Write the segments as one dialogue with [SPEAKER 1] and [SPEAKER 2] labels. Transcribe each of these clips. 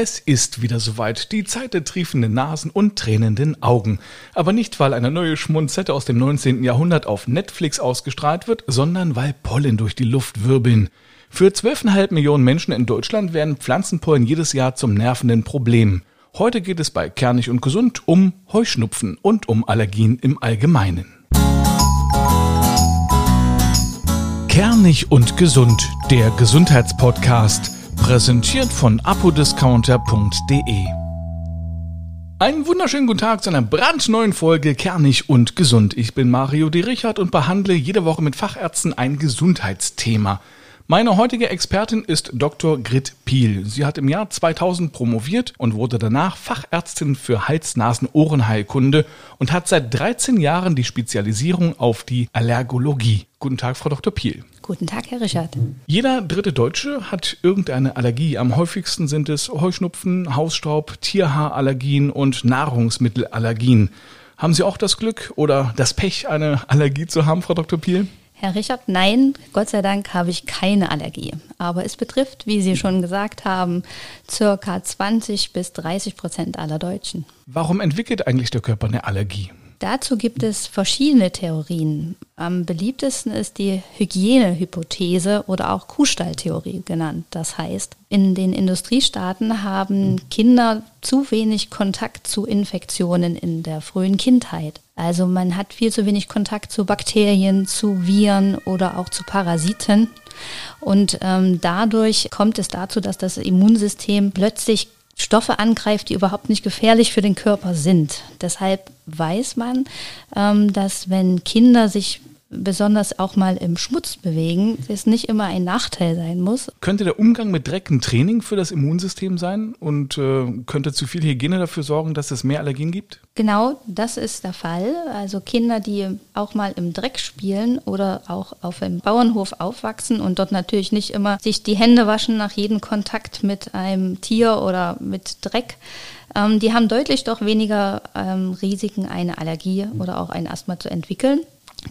[SPEAKER 1] Es ist wieder soweit, die Zeit der triefenden Nasen und tränenden Augen. Aber nicht, weil eine neue Schmunzette aus dem 19. Jahrhundert auf Netflix ausgestrahlt wird, sondern weil Pollen durch die Luft wirbeln. Für 12,5 Millionen Menschen in Deutschland werden Pflanzenpollen jedes Jahr zum nervenden Problem. Heute geht es bei Kernig und Gesund um Heuschnupfen und um Allergien im Allgemeinen. Kernig und Gesund, der Gesundheitspodcast Präsentiert von apodiscounter.de. Einen wunderschönen guten Tag zu einer brandneuen Folge Kernig und Gesund. Ich bin Mario D. Richard und behandle jede Woche mit Fachärzten ein Gesundheitsthema. Meine heutige Expertin ist Dr. Grit Piel. Sie hat im Jahr 2000 promoviert und wurde danach Fachärztin für Hals-Nasen-Ohrenheilkunde und hat seit 13 Jahren die Spezialisierung auf die Allergologie. Guten Tag, Frau Dr. Piel.
[SPEAKER 2] Guten Tag, Herr Richard.
[SPEAKER 1] Jeder dritte Deutsche hat irgendeine Allergie. Am häufigsten sind es Heuschnupfen, Hausstaub, Tierhaarallergien und Nahrungsmittelallergien. Haben Sie auch das Glück oder das Pech, eine Allergie zu haben, Frau Dr. Piel?
[SPEAKER 2] Herr Richard, nein, Gott sei Dank habe ich keine Allergie. Aber es betrifft, wie Sie schon gesagt haben, circa 20 bis 30 Prozent aller Deutschen.
[SPEAKER 1] Warum entwickelt eigentlich der Körper eine Allergie?
[SPEAKER 2] Dazu gibt es verschiedene Theorien. Am beliebtesten ist die Hygienehypothese oder auch Kuhstalltheorie genannt. Das heißt, in den Industriestaaten haben Kinder zu wenig Kontakt zu Infektionen in der frühen Kindheit. Also man hat viel zu wenig Kontakt zu Bakterien, zu Viren oder auch zu Parasiten. Und ähm, dadurch kommt es dazu, dass das Immunsystem plötzlich Stoffe angreift, die überhaupt nicht gefährlich für den Körper sind. Deshalb weiß man, ähm, dass wenn Kinder sich besonders auch mal im Schmutz bewegen, es nicht immer ein Nachteil sein muss.
[SPEAKER 1] Könnte der Umgang mit Dreck ein Training für das Immunsystem sein und äh, könnte zu viel Hygiene dafür sorgen, dass es mehr Allergien gibt?
[SPEAKER 2] Genau, das ist der Fall. Also Kinder, die auch mal im Dreck spielen oder auch auf einem Bauernhof aufwachsen und dort natürlich nicht immer sich die Hände waschen nach jedem Kontakt mit einem Tier oder mit Dreck, ähm, die haben deutlich doch weniger ähm, Risiken, eine Allergie oder auch ein Asthma zu entwickeln.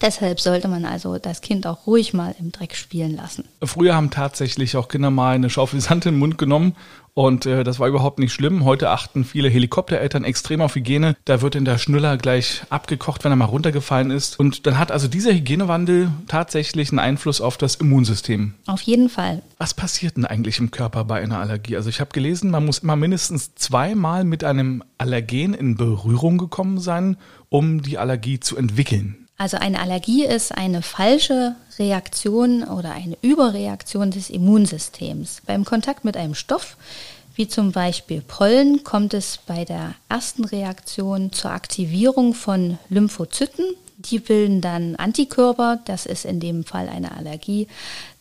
[SPEAKER 2] Deshalb sollte man also das Kind auch ruhig mal im Dreck spielen lassen.
[SPEAKER 1] Früher haben tatsächlich auch Kinder mal eine Schaufel Sand in den Mund genommen und äh, das war überhaupt nicht schlimm. Heute achten viele Helikoptereltern extrem auf Hygiene. Da wird in der Schnuller gleich abgekocht, wenn er mal runtergefallen ist. Und dann hat also dieser Hygienewandel tatsächlich einen Einfluss auf das Immunsystem.
[SPEAKER 2] Auf jeden Fall.
[SPEAKER 1] Was passiert denn eigentlich im Körper bei einer Allergie? Also ich habe gelesen, man muss immer mindestens zweimal mit einem Allergen in Berührung gekommen sein, um die Allergie zu entwickeln.
[SPEAKER 2] Also eine Allergie ist eine falsche Reaktion oder eine Überreaktion des Immunsystems. Beim Kontakt mit einem Stoff, wie zum Beispiel Pollen, kommt es bei der ersten Reaktion zur Aktivierung von Lymphozyten. Die bilden dann Antikörper, das ist in dem Fall eine Allergie,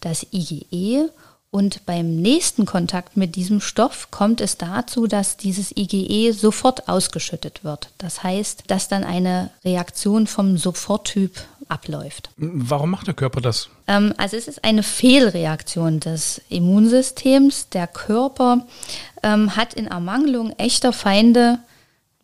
[SPEAKER 2] das IgE. Und beim nächsten Kontakt mit diesem Stoff kommt es dazu, dass dieses IgE sofort ausgeschüttet wird. Das heißt, dass dann eine Reaktion vom Soforttyp abläuft.
[SPEAKER 1] Warum macht der Körper das?
[SPEAKER 2] Ähm, also es ist eine Fehlreaktion des Immunsystems. Der Körper ähm, hat in Ermangelung echter Feinde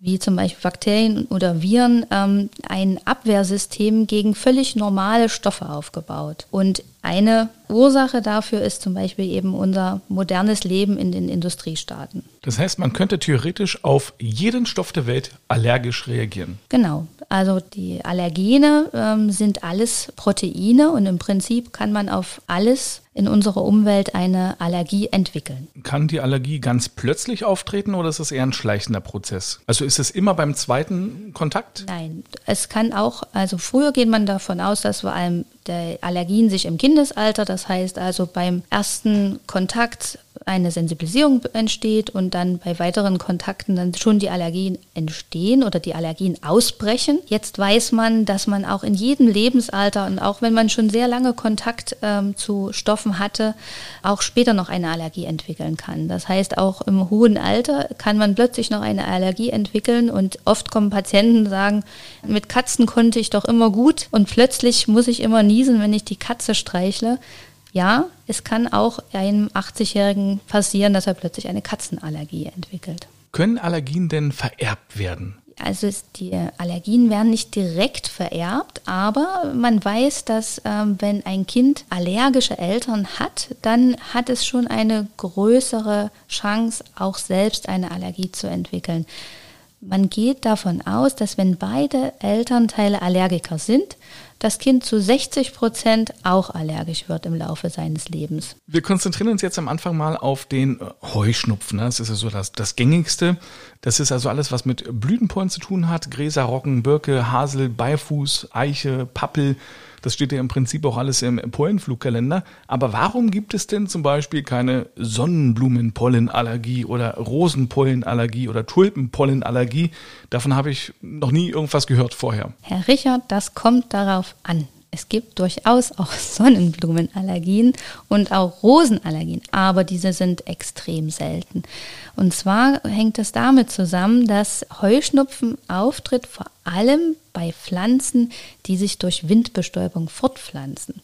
[SPEAKER 2] wie zum Beispiel Bakterien oder Viren, ähm, ein Abwehrsystem gegen völlig normale Stoffe aufgebaut. Und eine Ursache dafür ist zum Beispiel eben unser modernes Leben in den Industriestaaten.
[SPEAKER 1] Das heißt, man könnte theoretisch auf jeden Stoff der Welt allergisch reagieren.
[SPEAKER 2] Genau. Also die Allergene ähm, sind alles Proteine und im Prinzip kann man auf alles in unserer Umwelt eine Allergie entwickeln.
[SPEAKER 1] Kann die Allergie ganz plötzlich auftreten oder ist es eher ein schleichender Prozess? Also ist es immer beim zweiten Kontakt?
[SPEAKER 2] Nein, es kann auch, also früher geht man davon aus, dass vor allem der Allergien sich im Kindesalter, das heißt also beim ersten Kontakt eine Sensibilisierung entsteht und dann bei weiteren Kontakten dann schon die Allergien entstehen oder die Allergien ausbrechen. Jetzt weiß man, dass man auch in jedem Lebensalter und auch wenn man schon sehr lange Kontakt ähm, zu Stoffen hatte, auch später noch eine Allergie entwickeln kann. Das heißt, auch im hohen Alter kann man plötzlich noch eine Allergie entwickeln und oft kommen Patienten sagen, mit Katzen konnte ich doch immer gut und plötzlich muss ich immer niesen, wenn ich die Katze streichle. Ja, es kann auch einem 80-Jährigen passieren, dass er plötzlich eine Katzenallergie entwickelt.
[SPEAKER 1] Können Allergien denn vererbt werden?
[SPEAKER 2] Also die Allergien werden nicht direkt vererbt, aber man weiß, dass ähm, wenn ein Kind allergische Eltern hat, dann hat es schon eine größere Chance, auch selbst eine Allergie zu entwickeln. Man geht davon aus, dass wenn beide Elternteile Allergiker sind, das Kind zu 60 Prozent auch allergisch wird im Laufe seines Lebens.
[SPEAKER 1] Wir konzentrieren uns jetzt am Anfang mal auf den äh, Heuschnupfen. Das ist ja so das, das gängigste. Das ist also alles, was mit Blütenpollen zu tun hat. Gräser, Rocken, Birke, Hasel, Beifuß, Eiche, Pappel. Das steht ja im Prinzip auch alles im Pollenflugkalender. Aber warum gibt es denn zum Beispiel keine Sonnenblumenpollenallergie oder Rosenpollenallergie oder Tulpenpollenallergie? Davon habe ich noch nie irgendwas gehört vorher.
[SPEAKER 2] Herr Richard, das kommt darauf an. Es gibt durchaus auch Sonnenblumenallergien und auch Rosenallergien, aber diese sind extrem selten. Und zwar hängt es damit zusammen, dass Heuschnupfen auftritt vor allem bei Pflanzen, die sich durch Windbestäubung fortpflanzen.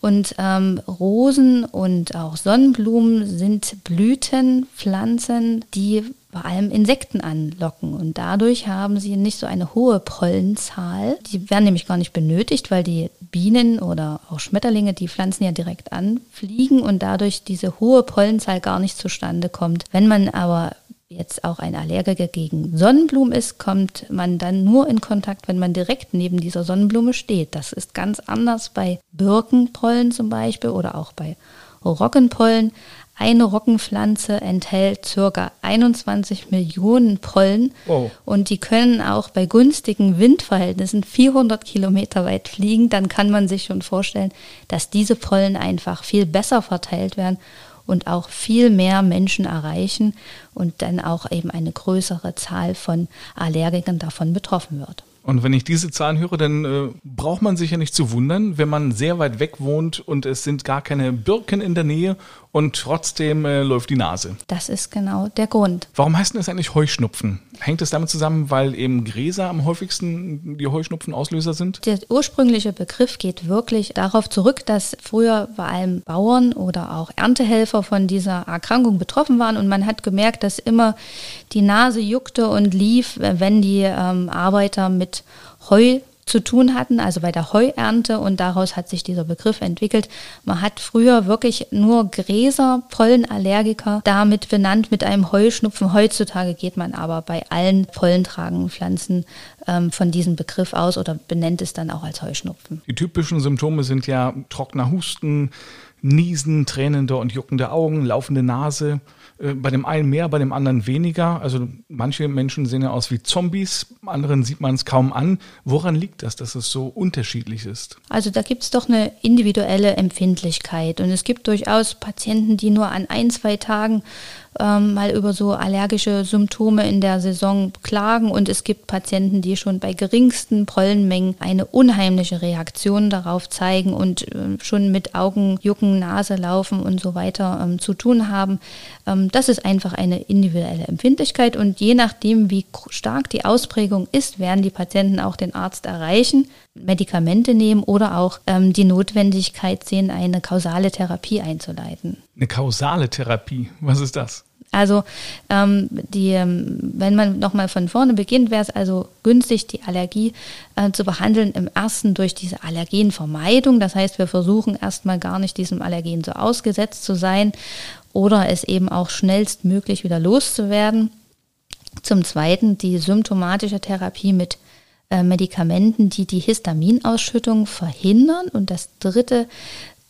[SPEAKER 2] Und ähm, Rosen und auch Sonnenblumen sind Blütenpflanzen, die vor allem Insekten anlocken. Und dadurch haben sie nicht so eine hohe Pollenzahl. Die werden nämlich gar nicht benötigt, weil die Bienen oder auch Schmetterlinge die Pflanzen ja direkt anfliegen und dadurch diese hohe Pollenzahl gar nicht zustande kommt. Wenn man aber jetzt auch ein Allergiker gegen Sonnenblumen ist, kommt man dann nur in Kontakt, wenn man direkt neben dieser Sonnenblume steht. Das ist ganz anders bei Birkenpollen zum Beispiel oder auch bei Roggenpollen. Eine Roggenpflanze enthält ca. 21 Millionen Pollen wow. und die können auch bei günstigen Windverhältnissen 400 Kilometer weit fliegen. Dann kann man sich schon vorstellen, dass diese Pollen einfach viel besser verteilt werden und auch viel mehr Menschen erreichen und dann auch eben eine größere Zahl von Allergikern davon betroffen wird.
[SPEAKER 1] Und wenn ich diese Zahlen höre, dann äh, braucht man sich ja nicht zu wundern, wenn man sehr weit weg wohnt und es sind gar keine Birken in der Nähe und trotzdem äh, läuft die Nase.
[SPEAKER 2] Das ist genau der Grund.
[SPEAKER 1] Warum heißt denn das eigentlich Heuschnupfen? Hängt es damit zusammen, weil eben Gräser am häufigsten die Heuschnupfenauslöser sind?
[SPEAKER 2] Der ursprüngliche Begriff geht wirklich darauf zurück, dass früher vor allem Bauern oder auch Erntehelfer von dieser Erkrankung betroffen waren und man hat gemerkt, dass immer die Nase juckte und lief, wenn die ähm, Arbeiter mit Heu zu tun hatten, also bei der Heuernte und daraus hat sich dieser Begriff entwickelt. Man hat früher wirklich nur Gräser, Pollenallergiker damit benannt mit einem Heuschnupfen. Heutzutage geht man aber bei allen pollentragenden Pflanzen ähm, von diesem Begriff aus oder benennt es dann auch als Heuschnupfen.
[SPEAKER 1] Die typischen Symptome sind ja trockener Husten, Niesen, tränende und juckende Augen, laufende Nase. Äh, bei dem einen mehr, bei dem anderen weniger. Also manche Menschen sehen ja aus wie Zombies, anderen sieht man es kaum an. Woran liegt das, dass es so unterschiedlich ist?
[SPEAKER 2] Also da gibt es doch eine individuelle Empfindlichkeit und es gibt durchaus Patienten, die nur an ein, zwei Tagen ähm, mal über so allergische Symptome in der Saison klagen. Und es gibt Patienten, die schon bei geringsten Pollenmengen eine unheimliche Reaktion darauf zeigen und äh, schon mit Augen, Jucken, Nase laufen und so weiter ähm, zu tun haben. Ähm, das ist einfach eine individuelle Empfindlichkeit. Und je nachdem, wie stark die Ausprägung ist, werden die Patienten auch den Arzt erreichen, Medikamente nehmen oder auch ähm, die Notwendigkeit sehen, eine kausale Therapie einzuleiten.
[SPEAKER 1] Eine kausale Therapie, was ist das?
[SPEAKER 2] Also ähm, die, ähm, wenn man nochmal von vorne beginnt, wäre es also günstig, die Allergie äh, zu behandeln im ersten durch diese Allergenvermeidung. Das heißt, wir versuchen erstmal gar nicht diesem Allergen so ausgesetzt zu sein oder es eben auch schnellstmöglich wieder loszuwerden. Zum Zweiten die symptomatische Therapie mit Medikamenten, die die Histaminausschüttung verhindern. Und das dritte,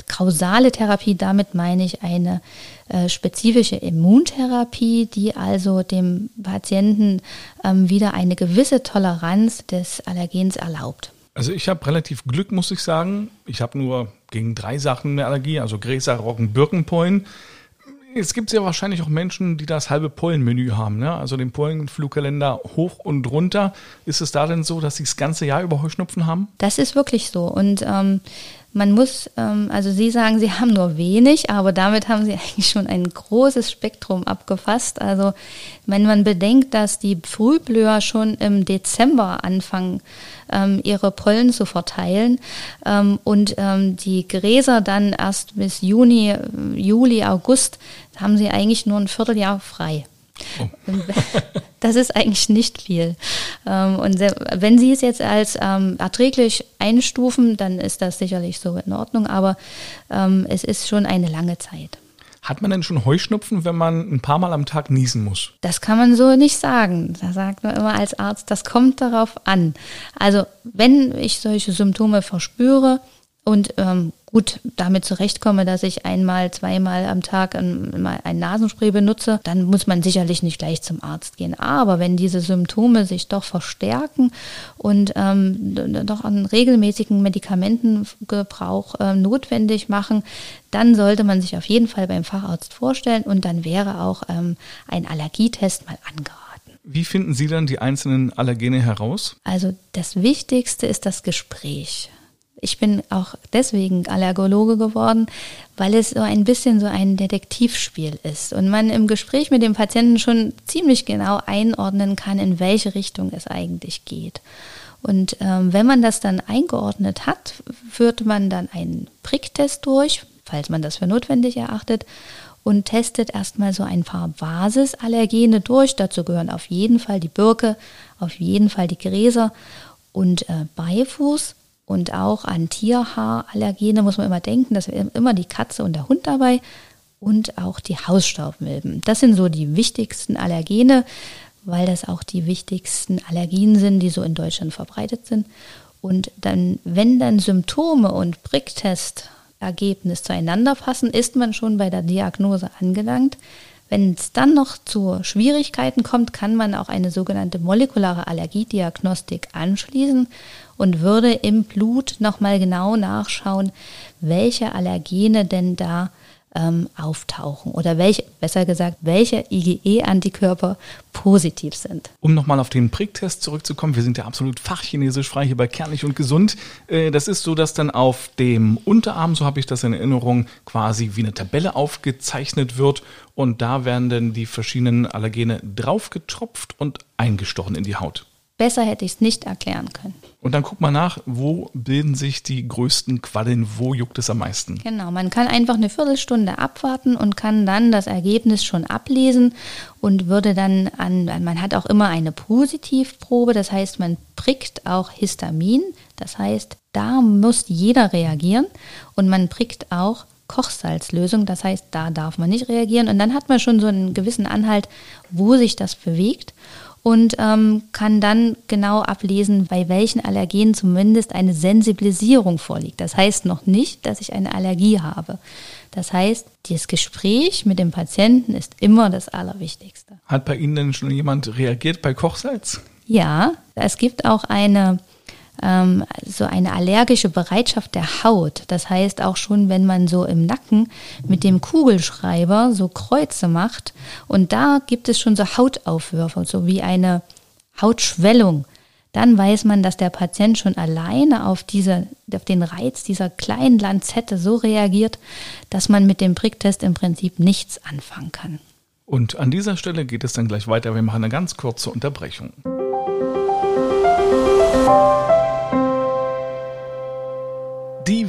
[SPEAKER 2] kausale Therapie, damit meine ich eine äh, spezifische Immuntherapie, die also dem Patienten ähm, wieder eine gewisse Toleranz des Allergens erlaubt.
[SPEAKER 1] Also ich habe relativ Glück, muss ich sagen. Ich habe nur gegen drei Sachen eine Allergie, also Gräser, Roggen, Birkenpollen. Es gibt ja wahrscheinlich auch Menschen, die das halbe Pollenmenü haben, ne? also den Pollenflugkalender hoch und runter. Ist es da denn so, dass sie das ganze Jahr über Heuschnupfen haben?
[SPEAKER 2] Das ist wirklich so. Und ähm, man muss, ähm, also Sie sagen, Sie haben nur wenig, aber damit haben Sie eigentlich schon ein großes Spektrum abgefasst. Also wenn man bedenkt, dass die Frühblüher schon im Dezember anfangen, ähm, ihre Pollen zu verteilen ähm, und ähm, die Gräser dann erst bis Juni, Juli, August, haben sie eigentlich nur ein Vierteljahr frei. Oh. Das ist eigentlich nicht viel. Ähm, und wenn Sie es jetzt als ähm, erträglich einstufen, dann ist das sicherlich so in Ordnung, aber ähm, es ist schon eine lange Zeit.
[SPEAKER 1] Hat man denn schon Heuschnupfen, wenn man ein paar Mal am Tag niesen muss?
[SPEAKER 2] Das kann man so nicht sagen. Da sagt man immer als Arzt, das kommt darauf an. Also wenn ich solche Symptome verspüre und ähm, gut damit zurechtkomme, dass ich einmal, zweimal am Tag ein, ein Nasenspray benutze, dann muss man sicherlich nicht gleich zum Arzt gehen. Aber wenn diese Symptome sich doch verstärken und ähm, doch einen regelmäßigen Medikamentengebrauch äh, notwendig machen, dann sollte man sich auf jeden Fall beim Facharzt vorstellen und dann wäre auch ähm, ein Allergietest mal angeraten.
[SPEAKER 1] Wie finden Sie dann die einzelnen Allergene heraus?
[SPEAKER 2] Also das Wichtigste ist das Gespräch. Ich bin auch deswegen Allergologe geworden, weil es so ein bisschen so ein Detektivspiel ist und man im Gespräch mit dem Patienten schon ziemlich genau einordnen kann, in welche Richtung es eigentlich geht. Und ähm, wenn man das dann eingeordnet hat, führt man dann einen Pricktest durch, falls man das für notwendig erachtet, und testet erstmal so ein paar Basisallergene durch. Dazu gehören auf jeden Fall die Birke, auf jeden Fall die Gräser und äh, Beifuß und auch an Tierhaarallergene muss man immer denken, dass immer die Katze und der Hund dabei und auch die Hausstaubmilben. Das sind so die wichtigsten Allergene, weil das auch die wichtigsten Allergien sind, die so in Deutschland verbreitet sind. Und dann, wenn dann Symptome und Pricktestergebnis zueinander passen, ist man schon bei der Diagnose angelangt. Wenn es dann noch zu Schwierigkeiten kommt, kann man auch eine sogenannte molekulare Allergiediagnostik anschließen und würde im Blut nochmal genau nachschauen, welche Allergene denn da ähm, auftauchen oder welche, besser gesagt, welche IgE-Antikörper positiv sind.
[SPEAKER 1] Um nochmal auf den Pricktest zurückzukommen, wir sind ja absolut fachchinesisch frei hier bei Kernig und Gesund. Äh, das ist so, dass dann auf dem Unterarm, so habe ich das in Erinnerung, quasi wie eine Tabelle aufgezeichnet wird und da werden dann die verschiedenen Allergene draufgetropft und eingestochen in die Haut.
[SPEAKER 2] Besser hätte ich es nicht erklären können.
[SPEAKER 1] Und dann guck mal nach, wo bilden sich die größten Quaddeln, wo juckt es am meisten.
[SPEAKER 2] Genau, man kann einfach eine Viertelstunde abwarten und kann dann das Ergebnis schon ablesen und würde dann an, man hat auch immer eine Positivprobe, das heißt, man prickt auch Histamin, das heißt, da muss jeder reagieren und man prickt auch Kochsalzlösung, das heißt, da darf man nicht reagieren und dann hat man schon so einen gewissen Anhalt, wo sich das bewegt und ähm, kann dann genau ablesen, bei welchen Allergenen zumindest eine Sensibilisierung vorliegt. Das heißt noch nicht, dass ich eine Allergie habe. Das heißt, das Gespräch mit dem Patienten ist immer das Allerwichtigste.
[SPEAKER 1] Hat bei Ihnen denn schon jemand reagiert bei Kochsalz?
[SPEAKER 2] Ja, es gibt auch eine ähm, so eine allergische Bereitschaft der Haut. Das heißt auch schon, wenn man so im Nacken mit dem Kugelschreiber so Kreuze macht und da gibt es schon so Hautaufwürfe, so wie eine Hautschwellung. Dann weiß man, dass der Patient schon alleine auf, diese, auf den Reiz dieser kleinen Lanzette so reagiert, dass man mit dem Pricktest im Prinzip nichts anfangen kann.
[SPEAKER 1] Und an dieser Stelle geht es dann gleich weiter. Wir machen eine ganz kurze Unterbrechung. Die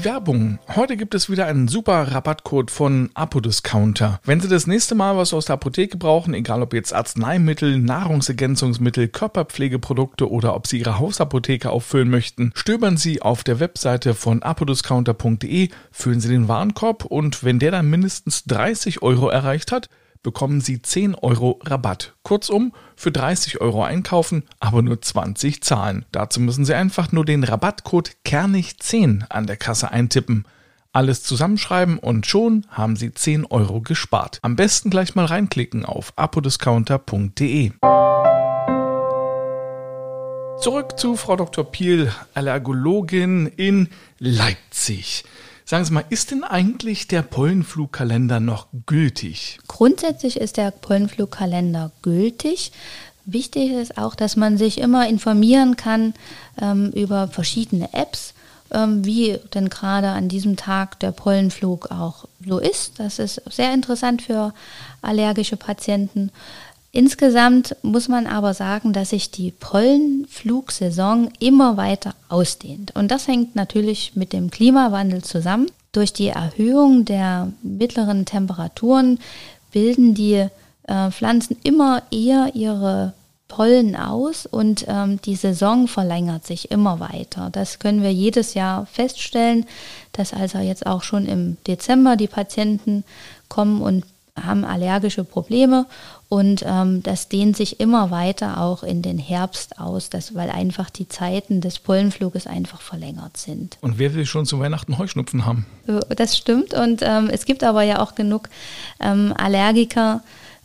[SPEAKER 1] Werbung. Heute gibt es wieder einen super Rabattcode von Apodiscounter. Wenn Sie das nächste Mal was aus der Apotheke brauchen, egal ob jetzt Arzneimittel, Nahrungsergänzungsmittel, Körperpflegeprodukte oder ob Sie Ihre Hausapotheke auffüllen möchten, stöbern Sie auf der Webseite von apodiscounter.de, füllen Sie den Warenkorb und wenn der dann mindestens 30 Euro erreicht hat, bekommen Sie 10 Euro Rabatt. Kurzum, für 30 Euro einkaufen, aber nur 20 zahlen. Dazu müssen Sie einfach nur den Rabattcode Kernig10 an der Kasse eintippen. Alles zusammenschreiben und schon haben Sie 10 Euro gespart. Am besten gleich mal reinklicken auf apodiscounter.de. Zurück zu Frau Dr. Piel, Allergologin in Leipzig. Sagen Sie mal, ist denn eigentlich der Pollenflugkalender noch gültig?
[SPEAKER 2] Grundsätzlich ist der Pollenflugkalender gültig. Wichtig ist auch, dass man sich immer informieren kann ähm, über verschiedene Apps, ähm, wie denn gerade an diesem Tag der Pollenflug auch so ist. Das ist sehr interessant für allergische Patienten. Insgesamt muss man aber sagen, dass sich die Pollenflugsaison immer weiter ausdehnt. Und das hängt natürlich mit dem Klimawandel zusammen. Durch die Erhöhung der mittleren Temperaturen bilden die äh, Pflanzen immer eher ihre Pollen aus und ähm, die Saison verlängert sich immer weiter. Das können wir jedes Jahr feststellen, dass also jetzt auch schon im Dezember die Patienten kommen und haben allergische Probleme und ähm, das dehnt sich immer weiter auch in den Herbst aus, das, weil einfach die Zeiten des Pollenfluges einfach verlängert sind.
[SPEAKER 1] Und wer will schon zu Weihnachten Heuschnupfen haben?
[SPEAKER 2] Das stimmt und ähm, es gibt aber ja auch genug ähm, Allergiker,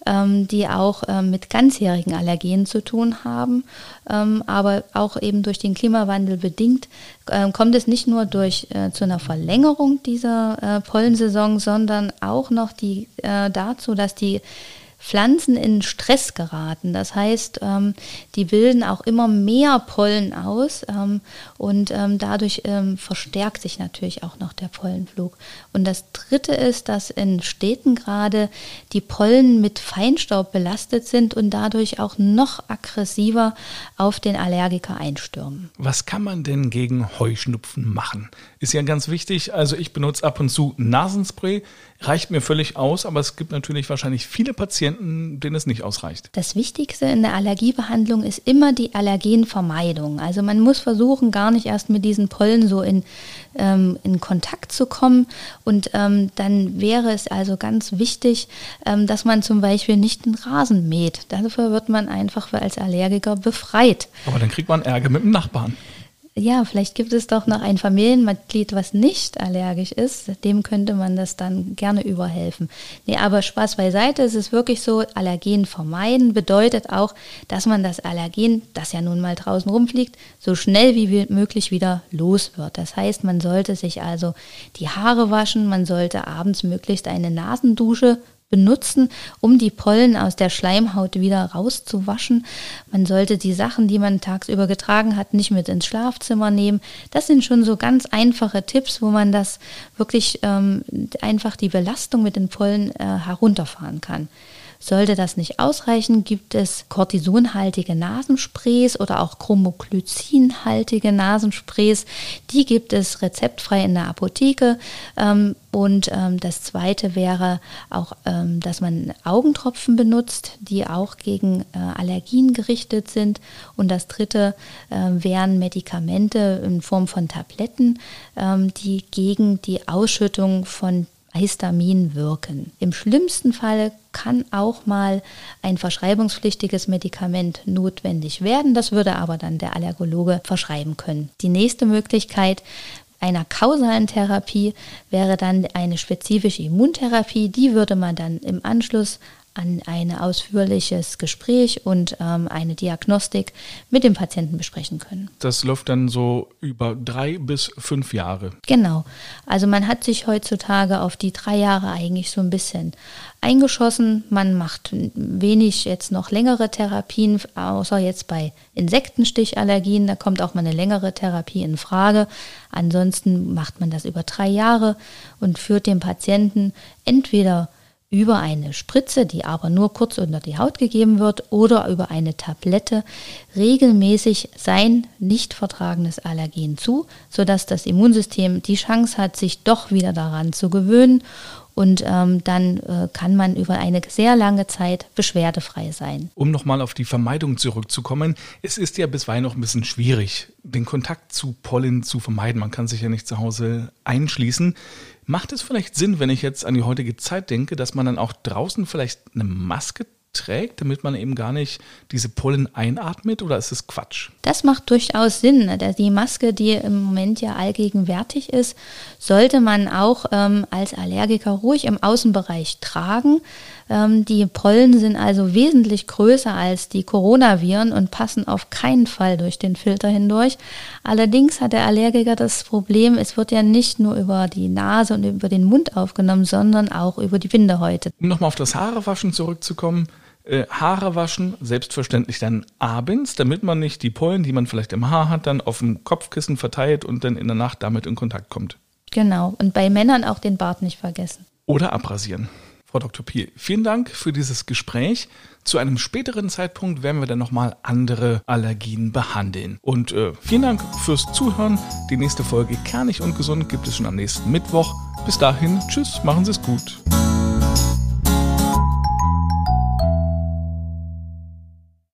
[SPEAKER 2] die auch ähm, mit ganzjährigen Allergenen zu tun haben. Ähm, aber auch eben durch den Klimawandel bedingt kommt es nicht nur durch, äh, zu einer Verlängerung dieser äh, Pollensaison, sondern auch noch die, äh, dazu, dass die Pflanzen in Stress geraten. Das heißt, ähm, die bilden auch immer mehr Pollen aus ähm, und ähm, dadurch ähm, verstärkt sich natürlich auch noch der Pollenflug. Und das Dritte ist, dass in Städten gerade die Pollen mit Feinstaub belastet sind und dadurch auch noch aggressiver auf den Allergiker einstürmen.
[SPEAKER 1] Was kann man denn gegen Heuschnupfen machen? Ist ja ganz wichtig. Also ich benutze ab und zu Nasenspray reicht mir völlig aus, aber es gibt natürlich wahrscheinlich viele Patienten, denen es nicht ausreicht.
[SPEAKER 2] Das Wichtigste in der Allergiebehandlung ist immer die Allergenvermeidung. Also man muss versuchen, gar nicht erst mit diesen Pollen so in, ähm, in Kontakt zu kommen. Und ähm, dann wäre es also ganz wichtig, ähm, dass man zum Beispiel nicht den Rasen mäht. Dafür wird man einfach als Allergiker befreit.
[SPEAKER 1] Aber dann kriegt man Ärger mit dem Nachbarn
[SPEAKER 2] ja, vielleicht gibt es doch noch ein Familienmitglied, was nicht allergisch ist. Dem könnte man das dann gerne überhelfen. Nee, aber Spaß beiseite, es ist wirklich so, Allergen vermeiden bedeutet auch, dass man das Allergen, das ja nun mal draußen rumfliegt, so schnell wie möglich wieder los wird. Das heißt, man sollte sich also die Haare waschen, man sollte abends möglichst eine Nasendusche benutzen, um die Pollen aus der Schleimhaut wieder rauszuwaschen. Man sollte die Sachen, die man tagsüber getragen hat, nicht mit ins Schlafzimmer nehmen. Das sind schon so ganz einfache Tipps, wo man das wirklich ähm, einfach die Belastung mit den Pollen äh, herunterfahren kann. Sollte das nicht ausreichen, gibt es kortisonhaltige Nasensprays oder auch chromoglycinhaltige Nasensprays. Die gibt es rezeptfrei in der Apotheke. Ähm, und ähm, das zweite wäre auch, ähm, dass man Augentropfen benutzt, die auch gegen äh, Allergien gerichtet sind. Und das dritte wären Medikamente in Form von Tabletten, die gegen die Ausschüttung von Histamin wirken. Im schlimmsten Fall kann auch mal ein verschreibungspflichtiges Medikament notwendig werden. Das würde aber dann der Allergologe verschreiben können. Die nächste Möglichkeit einer kausalen Therapie wäre dann eine spezifische Immuntherapie. Die würde man dann im Anschluss an ein ausführliches Gespräch und ähm, eine Diagnostik mit dem Patienten besprechen können.
[SPEAKER 1] Das läuft dann so über drei bis fünf Jahre.
[SPEAKER 2] Genau. Also man hat sich heutzutage auf die drei Jahre eigentlich so ein bisschen eingeschossen. Man macht wenig jetzt noch längere Therapien, außer jetzt bei Insektenstichallergien. Da kommt auch mal eine längere Therapie in Frage. Ansonsten macht man das über drei Jahre und führt dem Patienten entweder über eine Spritze, die aber nur kurz unter die Haut gegeben wird, oder über eine Tablette regelmäßig sein nicht vertragenes Allergen zu, sodass das Immunsystem die Chance hat, sich doch wieder daran zu gewöhnen und ähm, dann äh, kann man über eine sehr lange Zeit beschwerdefrei sein.
[SPEAKER 1] Um nochmal auf die Vermeidung zurückzukommen, es ist ja bisweilen noch ein bisschen schwierig, den Kontakt zu Pollen zu vermeiden. Man kann sich ja nicht zu Hause einschließen. Macht es vielleicht Sinn, wenn ich jetzt an die heutige Zeit denke, dass man dann auch draußen vielleicht eine Maske trägt, damit man eben gar nicht diese Pollen einatmet oder ist es Quatsch?
[SPEAKER 2] Das macht durchaus Sinn. Die Maske, die im Moment ja allgegenwärtig ist, sollte man auch ähm, als Allergiker ruhig im Außenbereich tragen. Ähm, die Pollen sind also wesentlich größer als die Coronaviren und passen auf keinen Fall durch den Filter hindurch. Allerdings hat der Allergiker das Problem, es wird ja nicht nur über die Nase und über den Mund aufgenommen, sondern auch über die Bindehäute.
[SPEAKER 1] Um nochmal auf das Haarewaschen zurückzukommen. Äh, Haare waschen, selbstverständlich dann abends, damit man nicht die Pollen, die man vielleicht im Haar hat, dann auf dem Kopfkissen verteilt und dann in der Nacht damit in Kontakt kommt.
[SPEAKER 2] Genau. Und bei Männern auch den Bart nicht vergessen.
[SPEAKER 1] Oder abrasieren. Frau Dr. Piel, vielen Dank für dieses Gespräch. Zu einem späteren Zeitpunkt werden wir dann nochmal andere Allergien behandeln. Und äh, vielen Dank fürs Zuhören. Die nächste Folge Kernig und Gesund gibt es schon am nächsten Mittwoch. Bis dahin, tschüss, machen Sie es gut.